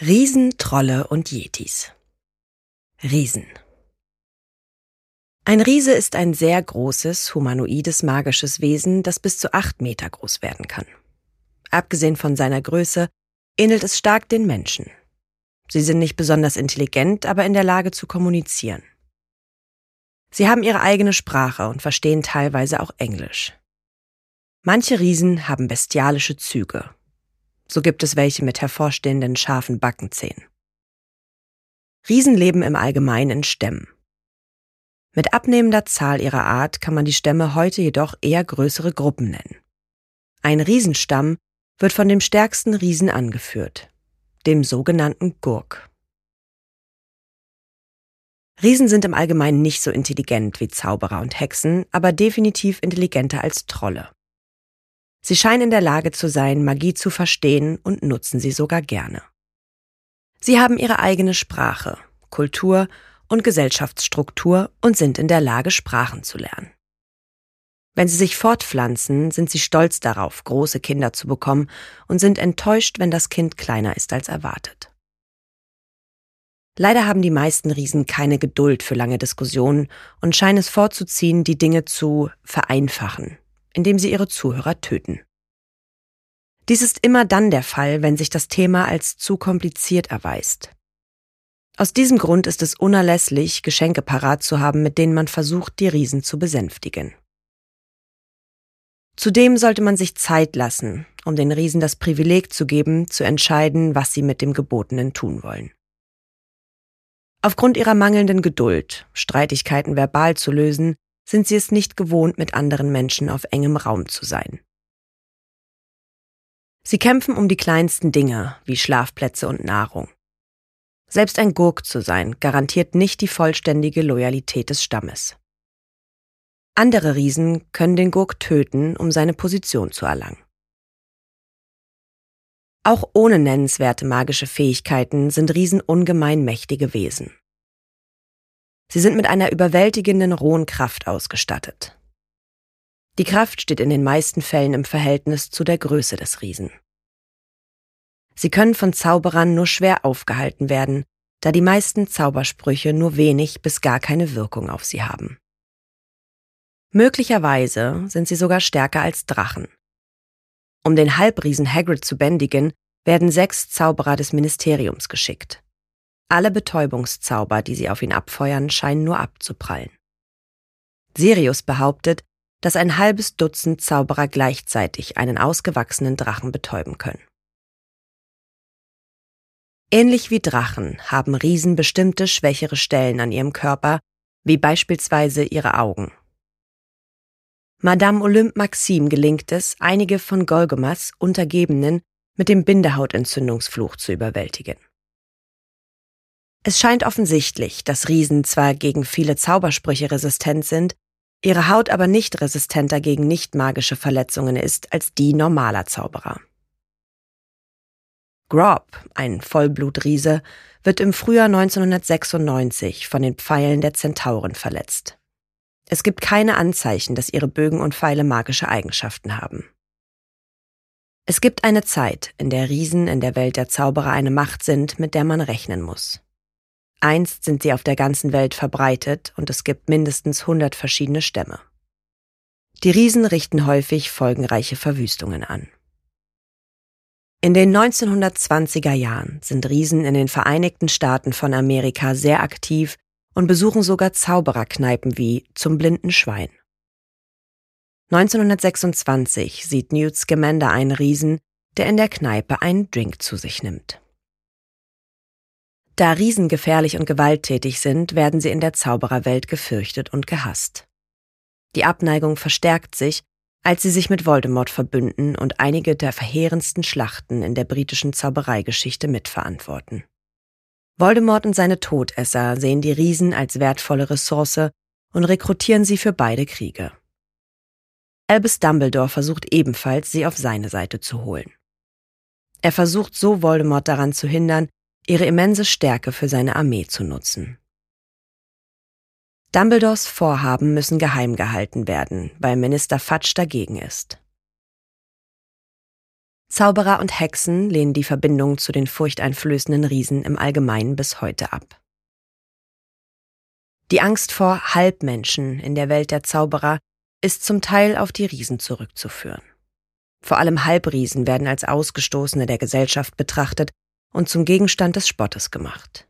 Riesen, Trolle und Yetis. Riesen. Ein Riese ist ein sehr großes, humanoides, magisches Wesen, das bis zu acht Meter groß werden kann. Abgesehen von seiner Größe ähnelt es stark den Menschen. Sie sind nicht besonders intelligent, aber in der Lage zu kommunizieren. Sie haben ihre eigene Sprache und verstehen teilweise auch Englisch. Manche Riesen haben bestialische Züge. So gibt es welche mit hervorstehenden scharfen Backenzähnen. Riesen leben im Allgemeinen in Stämmen. Mit abnehmender Zahl ihrer Art kann man die Stämme heute jedoch eher größere Gruppen nennen. Ein Riesenstamm wird von dem stärksten Riesen angeführt, dem sogenannten Gurk. Riesen sind im Allgemeinen nicht so intelligent wie Zauberer und Hexen, aber definitiv intelligenter als Trolle. Sie scheinen in der Lage zu sein, Magie zu verstehen und nutzen sie sogar gerne. Sie haben ihre eigene Sprache, Kultur und Gesellschaftsstruktur und sind in der Lage, Sprachen zu lernen. Wenn sie sich fortpflanzen, sind sie stolz darauf, große Kinder zu bekommen und sind enttäuscht, wenn das Kind kleiner ist als erwartet. Leider haben die meisten Riesen keine Geduld für lange Diskussionen und scheinen es vorzuziehen, die Dinge zu vereinfachen, indem sie ihre Zuhörer töten. Dies ist immer dann der Fall, wenn sich das Thema als zu kompliziert erweist. Aus diesem Grund ist es unerlässlich, Geschenke parat zu haben, mit denen man versucht, die Riesen zu besänftigen. Zudem sollte man sich Zeit lassen, um den Riesen das Privileg zu geben, zu entscheiden, was sie mit dem Gebotenen tun wollen. Aufgrund ihrer mangelnden Geduld, Streitigkeiten verbal zu lösen, sind sie es nicht gewohnt, mit anderen Menschen auf engem Raum zu sein. Sie kämpfen um die kleinsten Dinge wie Schlafplätze und Nahrung. Selbst ein Gurk zu sein, garantiert nicht die vollständige Loyalität des Stammes. Andere Riesen können den Gurk töten, um seine Position zu erlangen. Auch ohne nennenswerte magische Fähigkeiten sind Riesen ungemein mächtige Wesen. Sie sind mit einer überwältigenden rohen Kraft ausgestattet. Die Kraft steht in den meisten Fällen im Verhältnis zu der Größe des Riesen. Sie können von Zauberern nur schwer aufgehalten werden, da die meisten Zaubersprüche nur wenig bis gar keine Wirkung auf sie haben. Möglicherweise sind sie sogar stärker als Drachen. Um den Halbriesen Hagrid zu bändigen, werden sechs Zauberer des Ministeriums geschickt. Alle Betäubungszauber, die sie auf ihn abfeuern, scheinen nur abzuprallen. Sirius behauptet, dass ein halbes Dutzend Zauberer gleichzeitig einen ausgewachsenen Drachen betäuben können. Ähnlich wie Drachen haben Riesen bestimmte schwächere Stellen an ihrem Körper, wie beispielsweise ihre Augen. Madame Olympe Maxime gelingt es, einige von Golgomas Untergebenen mit dem Bindehautentzündungsfluch zu überwältigen. Es scheint offensichtlich, dass Riesen zwar gegen viele Zaubersprüche resistent sind, ihre Haut aber nicht resistenter gegen nicht magische Verletzungen ist als die normaler Zauberer. Grob, ein Vollblutriese, wird im Frühjahr 1996 von den Pfeilen der Zentauren verletzt. Es gibt keine Anzeichen, dass ihre Bögen und Pfeile magische Eigenschaften haben. Es gibt eine Zeit, in der Riesen in der Welt der Zauberer eine Macht sind, mit der man rechnen muss. Einst sind sie auf der ganzen Welt verbreitet und es gibt mindestens 100 verschiedene Stämme. Die Riesen richten häufig folgenreiche Verwüstungen an. In den 1920er Jahren sind Riesen in den Vereinigten Staaten von Amerika sehr aktiv und besuchen sogar Zaubererkneipen wie Zum blinden Schwein. 1926 sieht Newt Scamander einen Riesen, der in der Kneipe einen Drink zu sich nimmt. Da Riesen gefährlich und gewalttätig sind, werden sie in der Zaubererwelt gefürchtet und gehasst. Die Abneigung verstärkt sich, als sie sich mit Voldemort verbünden und einige der verheerendsten Schlachten in der britischen Zaubereigeschichte mitverantworten. Voldemort und seine Todesser sehen die Riesen als wertvolle Ressource und rekrutieren sie für beide Kriege. Albus Dumbledore versucht ebenfalls, sie auf seine Seite zu holen. Er versucht so Voldemort daran zu hindern, ihre immense Stärke für seine Armee zu nutzen. Dumbledores Vorhaben müssen geheim gehalten werden, weil Minister Fudge dagegen ist. Zauberer und Hexen lehnen die Verbindung zu den furchteinflößenden Riesen im Allgemeinen bis heute ab. Die Angst vor Halbmenschen in der Welt der Zauberer ist zum Teil auf die Riesen zurückzuführen. Vor allem Halbriesen werden als Ausgestoßene der Gesellschaft betrachtet und zum Gegenstand des Spottes gemacht.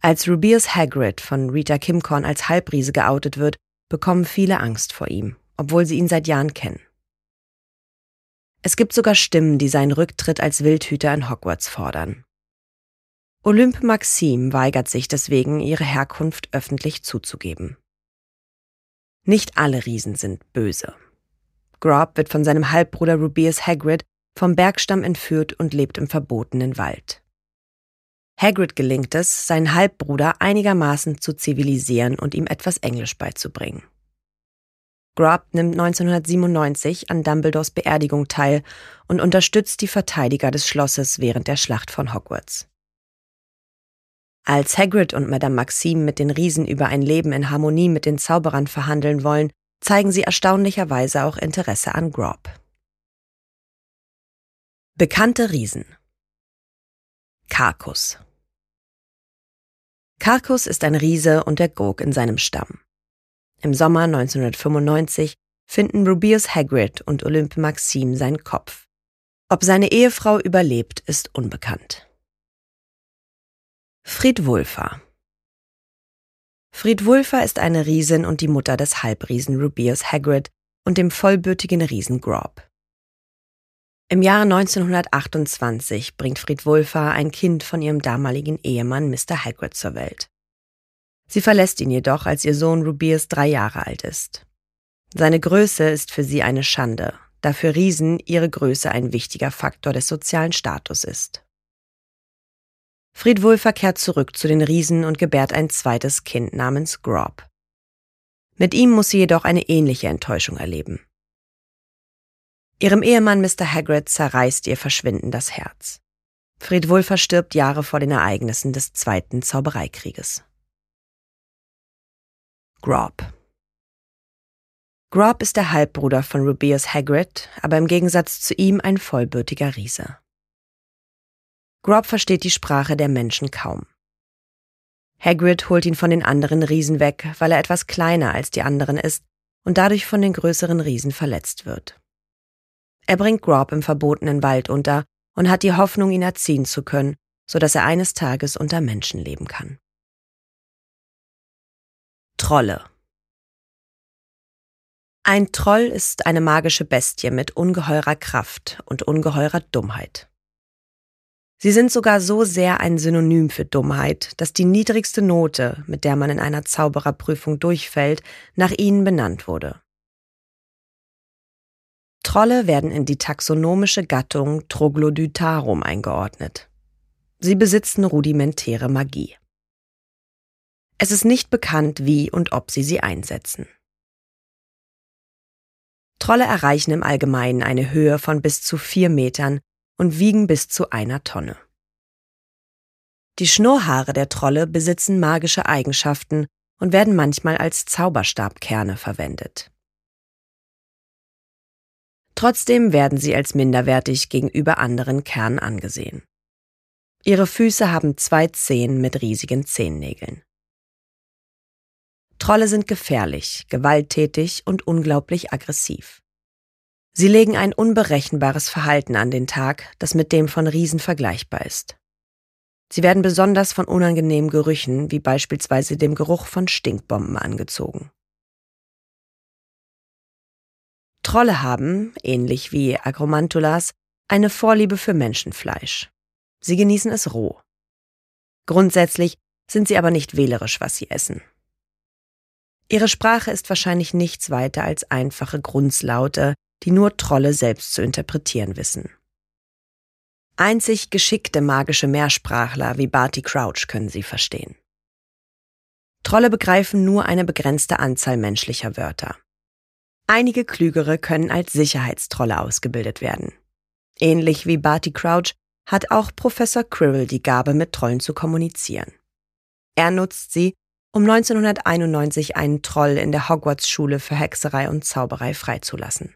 Als Rubius Hagrid von Rita Kimcorn als Halbriese geoutet wird, bekommen viele Angst vor ihm, obwohl sie ihn seit Jahren kennen. Es gibt sogar Stimmen, die seinen Rücktritt als Wildhüter in Hogwarts fordern. Olympe Maxime weigert sich deswegen, ihre Herkunft öffentlich zuzugeben. Nicht alle Riesen sind böse. Grob wird von seinem Halbbruder Rubius Hagrid vom Bergstamm entführt und lebt im verbotenen Wald. Hagrid gelingt es, seinen Halbbruder einigermaßen zu zivilisieren und ihm etwas Englisch beizubringen. Grubb nimmt 1997 an Dumbledores Beerdigung teil und unterstützt die Verteidiger des Schlosses während der Schlacht von Hogwarts. Als Hagrid und Madame Maxime mit den Riesen über ein Leben in Harmonie mit den Zauberern verhandeln wollen, zeigen sie erstaunlicherweise auch Interesse an Grob. Bekannte Riesen Karkus. Karkus ist ein Riese und der Gurk in seinem Stamm. Im Sommer 1995 finden Rubius Hagrid und Olympe Maxime seinen Kopf. Ob seine Ehefrau überlebt, ist unbekannt. Fried Wulfer Fried Wulfer ist eine Riesin und die Mutter des Halbriesen Rubius Hagrid und dem vollbürtigen Riesen Grob. Im Jahre 1928 bringt Fried Wulfer ein Kind von ihrem damaligen Ehemann Mr. Hagrid zur Welt. Sie verlässt ihn jedoch, als ihr Sohn Rubius drei Jahre alt ist. Seine Größe ist für sie eine Schande, da für Riesen ihre Größe ein wichtiger Faktor des sozialen Status ist. Fried Wulfer kehrt zurück zu den Riesen und gebärt ein zweites Kind namens Grob. Mit ihm muss sie jedoch eine ähnliche Enttäuschung erleben. Ihrem Ehemann Mr. Hagrid zerreißt ihr Verschwinden das Herz. Fried Wulf verstirbt Jahre vor den Ereignissen des Zweiten Zaubereikrieges. Grob Grob ist der Halbbruder von Rubeus Hagrid, aber im Gegensatz zu ihm ein vollbürtiger Riese. Grob versteht die Sprache der Menschen kaum. Hagrid holt ihn von den anderen Riesen weg, weil er etwas kleiner als die anderen ist und dadurch von den größeren Riesen verletzt wird. Er bringt Grob im verbotenen Wald unter und hat die Hoffnung, ihn erziehen zu können, so dass er eines Tages unter Menschen leben kann. Trolle Ein Troll ist eine magische Bestie mit ungeheurer Kraft und ungeheurer Dummheit. Sie sind sogar so sehr ein Synonym für Dummheit, dass die niedrigste Note, mit der man in einer Zaubererprüfung durchfällt, nach ihnen benannt wurde. Trolle werden in die taxonomische Gattung Troglodytarum eingeordnet. Sie besitzen rudimentäre Magie. Es ist nicht bekannt, wie und ob sie sie einsetzen. Trolle erreichen im Allgemeinen eine Höhe von bis zu vier Metern und wiegen bis zu einer Tonne. Die Schnurrhaare der Trolle besitzen magische Eigenschaften und werden manchmal als Zauberstabkerne verwendet. Trotzdem werden sie als minderwertig gegenüber anderen Kernen angesehen. Ihre Füße haben zwei Zehen mit riesigen Zehennägeln. Trolle sind gefährlich, gewalttätig und unglaublich aggressiv. Sie legen ein unberechenbares Verhalten an den Tag, das mit dem von Riesen vergleichbar ist. Sie werden besonders von unangenehmen Gerüchen, wie beispielsweise dem Geruch von Stinkbomben, angezogen. Trolle haben, ähnlich wie Agromantulas, eine Vorliebe für Menschenfleisch. Sie genießen es roh. Grundsätzlich sind sie aber nicht wählerisch, was sie essen. Ihre Sprache ist wahrscheinlich nichts weiter als einfache Grunzlaute, die nur Trolle selbst zu interpretieren wissen. Einzig geschickte magische Mehrsprachler wie Barty Crouch können sie verstehen. Trolle begreifen nur eine begrenzte Anzahl menschlicher Wörter. Einige Klügere können als Sicherheitstrolle ausgebildet werden. Ähnlich wie Barty Crouch hat auch Professor Quirrell die Gabe, mit Trollen zu kommunizieren. Er nutzt sie, um 1991 einen Troll in der Hogwarts-Schule für Hexerei und Zauberei freizulassen.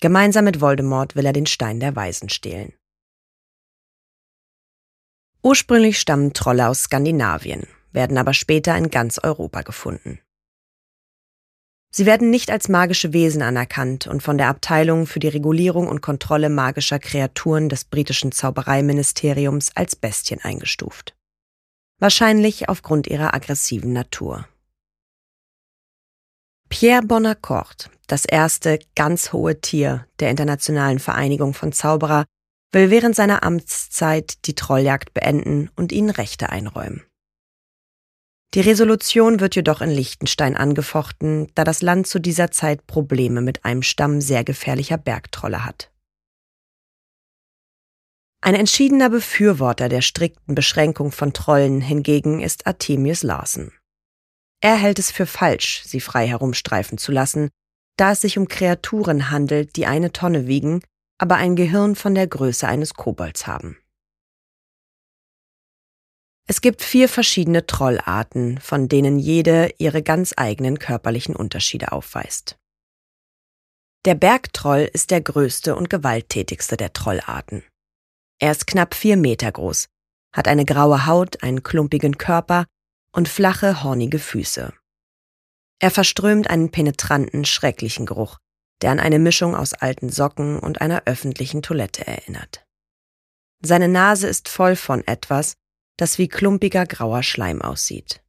Gemeinsam mit Voldemort will er den Stein der Weisen stehlen. Ursprünglich stammen Trolle aus Skandinavien, werden aber später in ganz Europa gefunden. Sie werden nicht als magische Wesen anerkannt und von der Abteilung für die Regulierung und Kontrolle magischer Kreaturen des britischen Zaubereiministeriums als Bestien eingestuft. Wahrscheinlich aufgrund ihrer aggressiven Natur. Pierre Bonaccord, das erste ganz hohe Tier der Internationalen Vereinigung von Zauberer, will während seiner Amtszeit die Trolljagd beenden und ihnen Rechte einräumen. Die Resolution wird jedoch in Liechtenstein angefochten, da das Land zu dieser Zeit Probleme mit einem Stamm sehr gefährlicher Bergtrolle hat. Ein entschiedener Befürworter der strikten Beschränkung von Trollen hingegen ist Artemius Larsen. Er hält es für falsch, sie frei herumstreifen zu lassen, da es sich um Kreaturen handelt, die eine Tonne wiegen, aber ein Gehirn von der Größe eines Kobolds haben. Es gibt vier verschiedene Trollarten, von denen jede ihre ganz eigenen körperlichen Unterschiede aufweist. Der Bergtroll ist der größte und gewalttätigste der Trollarten. Er ist knapp vier Meter groß, hat eine graue Haut, einen klumpigen Körper und flache, hornige Füße. Er verströmt einen penetranten, schrecklichen Geruch, der an eine Mischung aus alten Socken und einer öffentlichen Toilette erinnert. Seine Nase ist voll von etwas, das wie klumpiger grauer Schleim aussieht.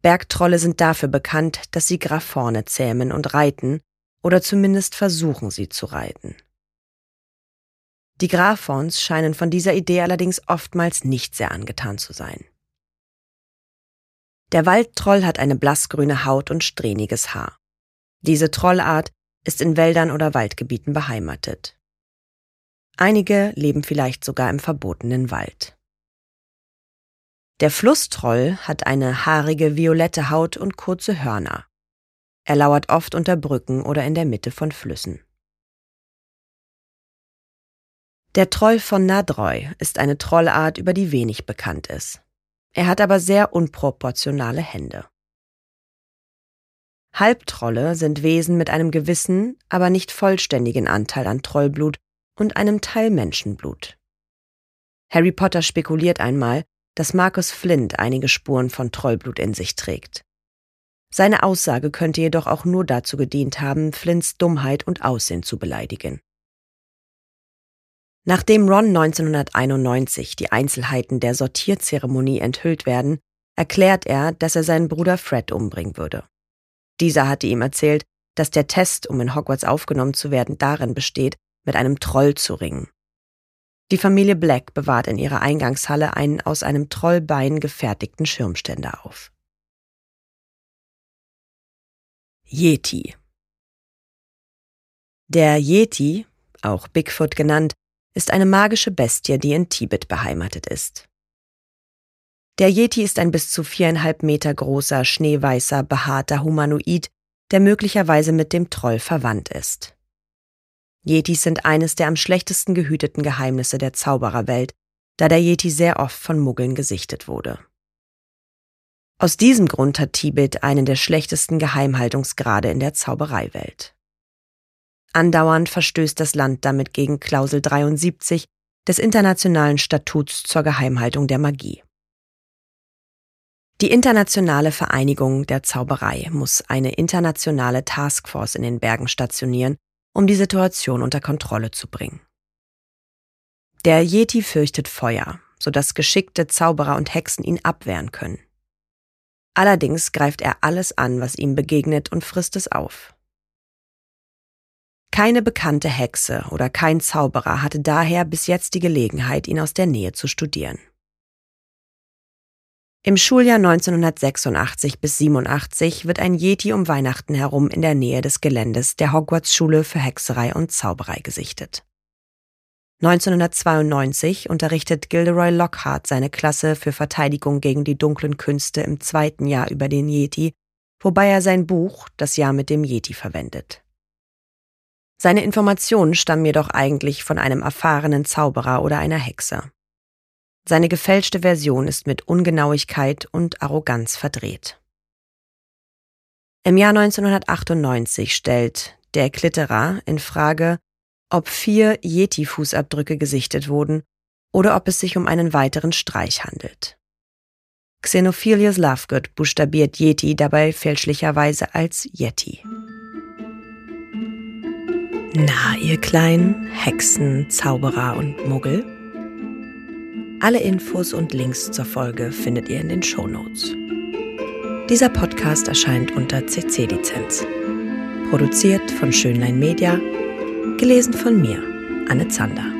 Bergtrolle sind dafür bekannt, dass sie Graphorne zähmen und reiten oder zumindest versuchen sie zu reiten. Die Graphons scheinen von dieser Idee allerdings oftmals nicht sehr angetan zu sein. Der Waldtroll hat eine blassgrüne Haut und strähniges Haar. Diese Trollart ist in Wäldern oder Waldgebieten beheimatet. Einige leben vielleicht sogar im verbotenen Wald. Der Flusstroll hat eine haarige violette Haut und kurze Hörner. Er lauert oft unter Brücken oder in der Mitte von Flüssen. Der Troll von Nadroy ist eine Trollart, über die wenig bekannt ist. Er hat aber sehr unproportionale Hände. Halbtrolle sind Wesen mit einem gewissen, aber nicht vollständigen Anteil an Trollblut und einem Teil Menschenblut. Harry Potter spekuliert einmal, dass Marcus Flint einige Spuren von Trollblut in sich trägt. Seine Aussage könnte jedoch auch nur dazu gedient haben, Flints Dummheit und Aussehen zu beleidigen. Nachdem Ron 1991 die Einzelheiten der Sortierzeremonie enthüllt werden, erklärt er, dass er seinen Bruder Fred umbringen würde. Dieser hatte ihm erzählt, dass der Test, um in Hogwarts aufgenommen zu werden, darin besteht, mit einem Troll zu ringen. Die Familie Black bewahrt in ihrer Eingangshalle einen aus einem Trollbein gefertigten Schirmständer auf. Yeti Der Yeti, auch Bigfoot genannt, ist eine magische Bestie, die in Tibet beheimatet ist. Der Yeti ist ein bis zu viereinhalb Meter großer, schneeweißer, behaarter Humanoid, der möglicherweise mit dem Troll verwandt ist. Yetis sind eines der am schlechtesten gehüteten Geheimnisse der Zaubererwelt, da der Yeti sehr oft von Muggeln gesichtet wurde. Aus diesem Grund hat Tibet einen der schlechtesten Geheimhaltungsgrade in der Zaubereiwelt. Andauernd verstößt das Land damit gegen Klausel 73 des Internationalen Statuts zur Geheimhaltung der Magie. Die Internationale Vereinigung der Zauberei muss eine internationale Taskforce in den Bergen stationieren, um die Situation unter Kontrolle zu bringen. Der Yeti fürchtet Feuer, sodass geschickte Zauberer und Hexen ihn abwehren können. Allerdings greift er alles an, was ihm begegnet und frisst es auf. Keine bekannte Hexe oder kein Zauberer hatte daher bis jetzt die Gelegenheit, ihn aus der Nähe zu studieren. Im Schuljahr 1986 bis 87 wird ein Yeti um Weihnachten herum in der Nähe des Geländes der Hogwarts-Schule für Hexerei und Zauberei gesichtet. 1992 unterrichtet Gilderoy Lockhart seine Klasse für Verteidigung gegen die dunklen Künste im zweiten Jahr über den Yeti, wobei er sein Buch Das Jahr mit dem Yeti verwendet. Seine Informationen stammen jedoch eigentlich von einem erfahrenen Zauberer oder einer Hexe. Seine gefälschte Version ist mit Ungenauigkeit und Arroganz verdreht. Im Jahr 1998 stellt der Klitterer in Frage, ob vier Yeti-Fußabdrücke gesichtet wurden oder ob es sich um einen weiteren Streich handelt. Xenophilius Lovegood buchstabiert Yeti dabei fälschlicherweise als Yeti. Na, ihr kleinen Hexen, Zauberer und Muggel? Alle Infos und Links zur Folge findet ihr in den Show Notes. Dieser Podcast erscheint unter CC-Lizenz. Produziert von Schönlein Media, gelesen von mir, Anne Zander.